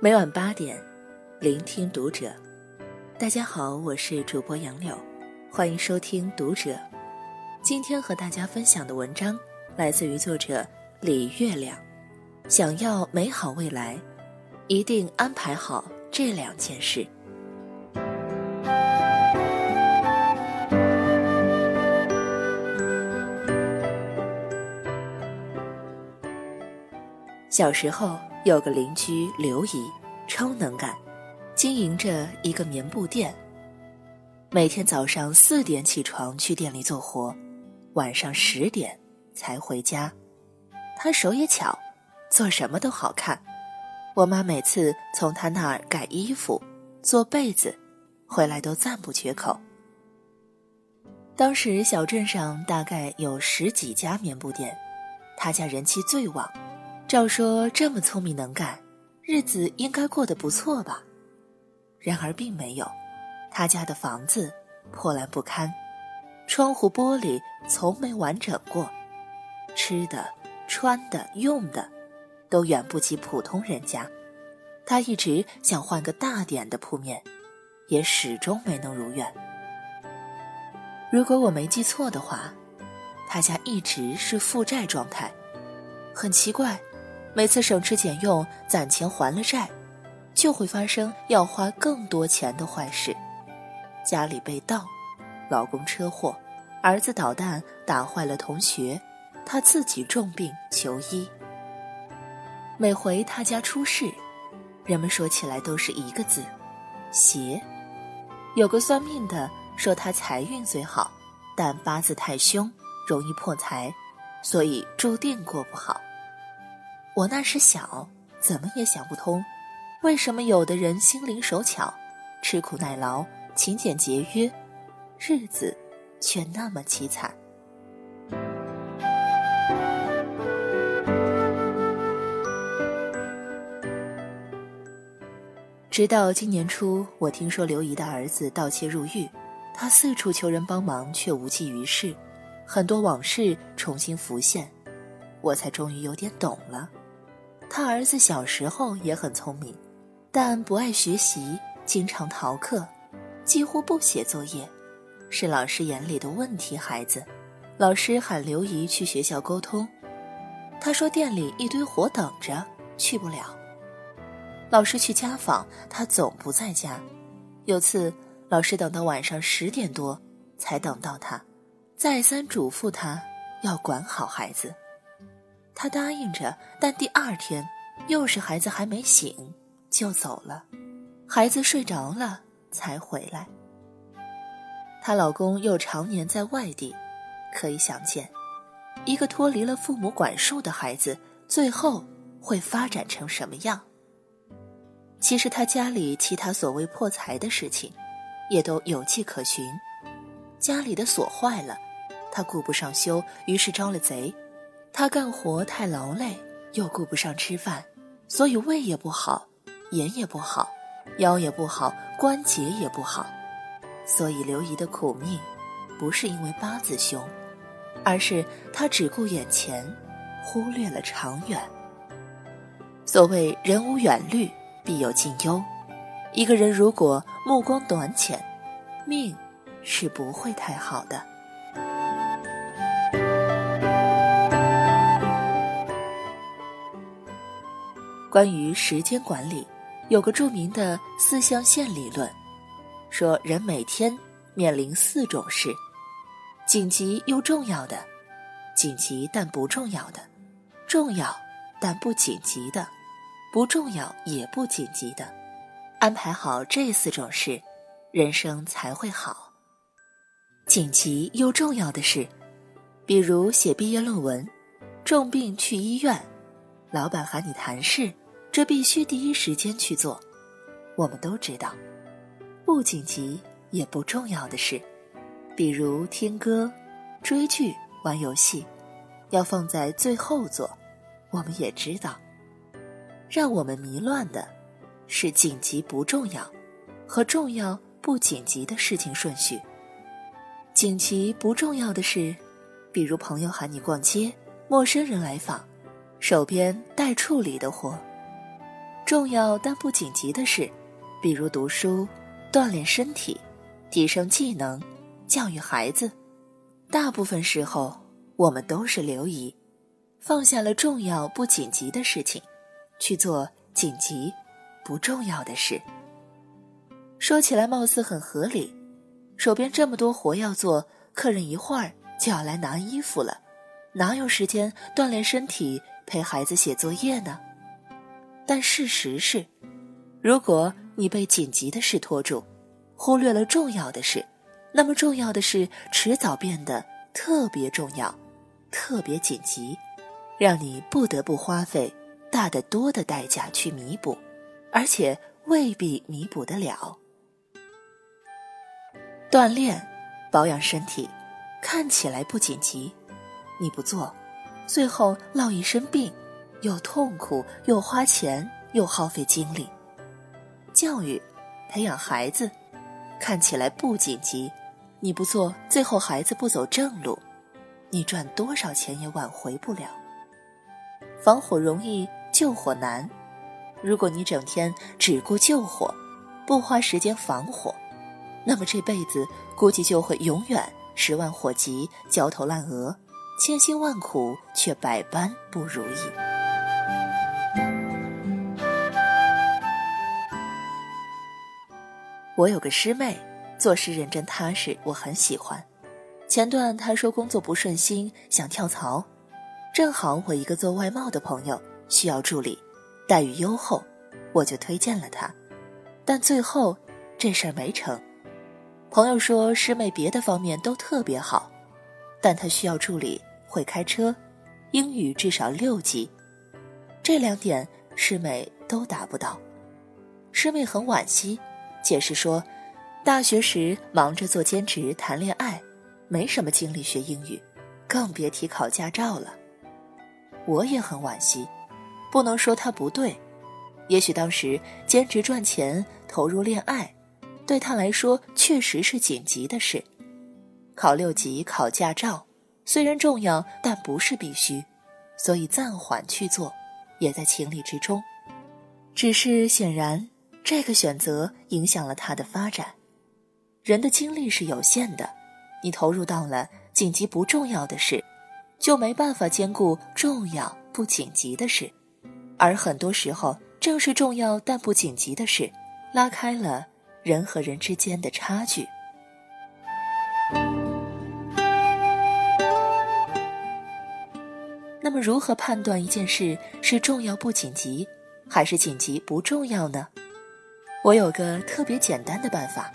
每晚八点，聆听读者。大家好，我是主播杨柳，欢迎收听《读者》。今天和大家分享的文章来自于作者李月亮。想要美好未来，一定安排好这两件事。小时候有个邻居刘姨，超能干，经营着一个棉布店。每天早上四点起床去店里做活，晚上十点才回家。他手也巧，做什么都好看。我妈每次从他那儿改衣服、做被子，回来都赞不绝口。当时小镇上大概有十几家棉布店，他家人气最旺。照说这么聪明能干，日子应该过得不错吧？然而并没有，他家的房子破烂不堪，窗户玻璃从没完整过，吃的、穿的、用的，都远不及普通人家。他一直想换个大点的铺面，也始终没能如愿。如果我没记错的话，他家一直是负债状态，很奇怪。每次省吃俭用攒钱还了债，就会发生要花更多钱的坏事：家里被盗，老公车祸，儿子捣蛋打坏了同学，他自己重病求医。每回他家出事，人们说起来都是一个字：邪。有个算命的说他财运虽好，但八字太凶，容易破财，所以注定过不好。我那时小，怎么也想不通，为什么有的人心灵手巧，吃苦耐劳，勤俭节约，日子却那么凄惨。直到今年初，我听说刘姨的儿子盗窃入狱，他四处求人帮忙，却无济于事，很多往事重新浮现，我才终于有点懂了。他儿子小时候也很聪明，但不爱学习，经常逃课，几乎不写作业，是老师眼里的问题孩子。老师喊刘姨去学校沟通，他说店里一堆活等着，去不了。老师去家访，他总不在家。有次老师等到晚上十点多才等到他，再三嘱咐他要管好孩子。他答应着，但第二天，又是孩子还没醒，就走了。孩子睡着了才回来。她老公又常年在外地，可以想见，一个脱离了父母管束的孩子，最后会发展成什么样。其实他家里其他所谓破财的事情，也都有迹可循。家里的锁坏了，他顾不上修，于是招了贼。他干活太劳累，又顾不上吃饭，所以胃也不好，眼也不好，腰也不好，关节也不好。所以刘姨的苦命，不是因为八字凶，而是他只顾眼前，忽略了长远。所谓人无远虑，必有近忧。一个人如果目光短浅，命是不会太好的。关于时间管理，有个著名的四象限理论，说人每天面临四种事：紧急又重要的，紧急但不重要的，重要但不紧急的，不重要也不紧急的。安排好这四种事，人生才会好。紧急又重要的事，比如写毕业论文，重病去医院，老板喊你谈事。这必须第一时间去做。我们都知道，不紧急也不重要的事，比如听歌、追剧、玩游戏，要放在最后做。我们也知道，让我们迷乱的是紧急不重要和重要不紧急的事情顺序。紧急不重要的事，比如朋友喊你逛街，陌生人来访，手边待处理的活；重要但不紧急的事，比如读书、锻炼身体、提升技能、教育孩子。大部分时候，我们都是流移，放下了重要不紧急的事情，去做紧急不重要的事。说起来貌似很合理，手边这么多活要做，客人一会儿就要来拿衣服了，哪有时间锻炼身体、陪孩子写作业呢？但事实是，如果你被紧急的事拖住，忽略了重要的事，那么重要的事迟早变得特别重要、特别紧急，让你不得不花费大得多的代价去弥补，而且未必弥补得了。锻炼、保养身体，看起来不紧急，你不做，最后落一身病，又痛苦又花钱又耗费精力。教育、培养孩子，看起来不紧急，你不做，最后孩子不走正路，你赚多少钱也挽回不了。防火容易，救火难。如果你整天只顾救火，不花时间防火。那么这辈子估计就会永远十万火急，焦头烂额，千辛万苦却百般不如意。我有个师妹，做事认真踏实，我很喜欢。前段她说工作不顺心，想跳槽，正好我一个做外贸的朋友需要助理，待遇优厚，我就推荐了她。但最后这事儿没成。朋友说，师妹别的方面都特别好，但她需要助理会开车，英语至少六级，这两点师妹都达不到。师妹很惋惜，解释说，大学时忙着做兼职、谈恋爱，没什么精力学英语，更别提考驾照了。我也很惋惜，不能说他不对，也许当时兼职赚钱，投入恋爱。对他来说，确实是紧急的事。考六级、考驾照，虽然重要，但不是必须，所以暂缓去做，也在情理之中。只是显然，这个选择影响了他的发展。人的精力是有限的，你投入到了紧急不重要的事，就没办法兼顾重要不紧急的事。而很多时候，正是重要但不紧急的事，拉开了。人和人之间的差距。那么，如何判断一件事是重要不紧急，还是紧急不重要呢？我有个特别简单的办法：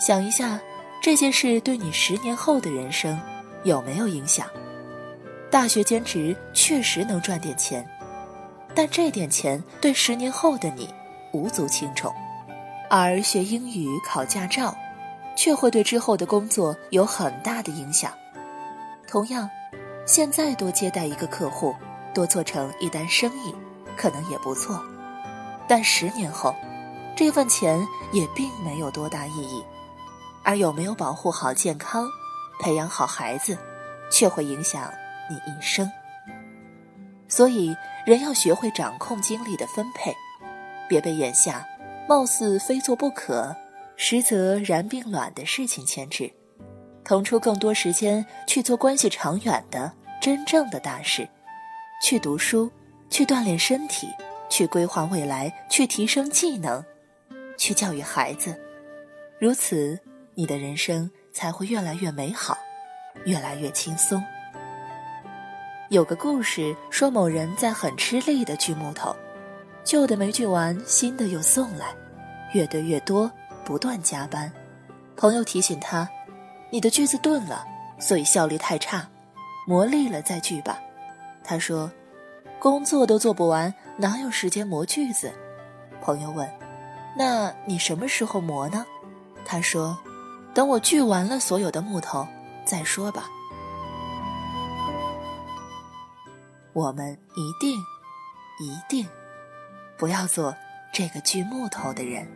想一下这件事对你十年后的人生有没有影响。大学兼职确实能赚点钱，但这点钱对十年后的你无足轻重。而学英语、考驾照，却会对之后的工作有很大的影响。同样，现在多接待一个客户，多做成一单生意，可能也不错。但十年后，这份钱也并没有多大意义。而有没有保护好健康、培养好孩子，却会影响你一生。所以，人要学会掌控精力的分配，别被眼下。貌似非做不可，实则然并卵的事情牵制，腾出更多时间去做关系长远的真正的大事，去读书，去锻炼身体，去规划未来，去提升技能，去教育孩子。如此，你的人生才会越来越美好，越来越轻松。有个故事说，某人在很吃力的锯木头。旧的没锯完，新的又送来，越堆越多，不断加班。朋友提醒他：“你的锯子钝了，所以效率太差，磨利了再锯吧。”他说：“工作都做不完，哪有时间磨锯子？”朋友问：“那你什么时候磨呢？”他说：“等我锯完了所有的木头再说吧。”我们一定，一定。不要做这个锯木头的人。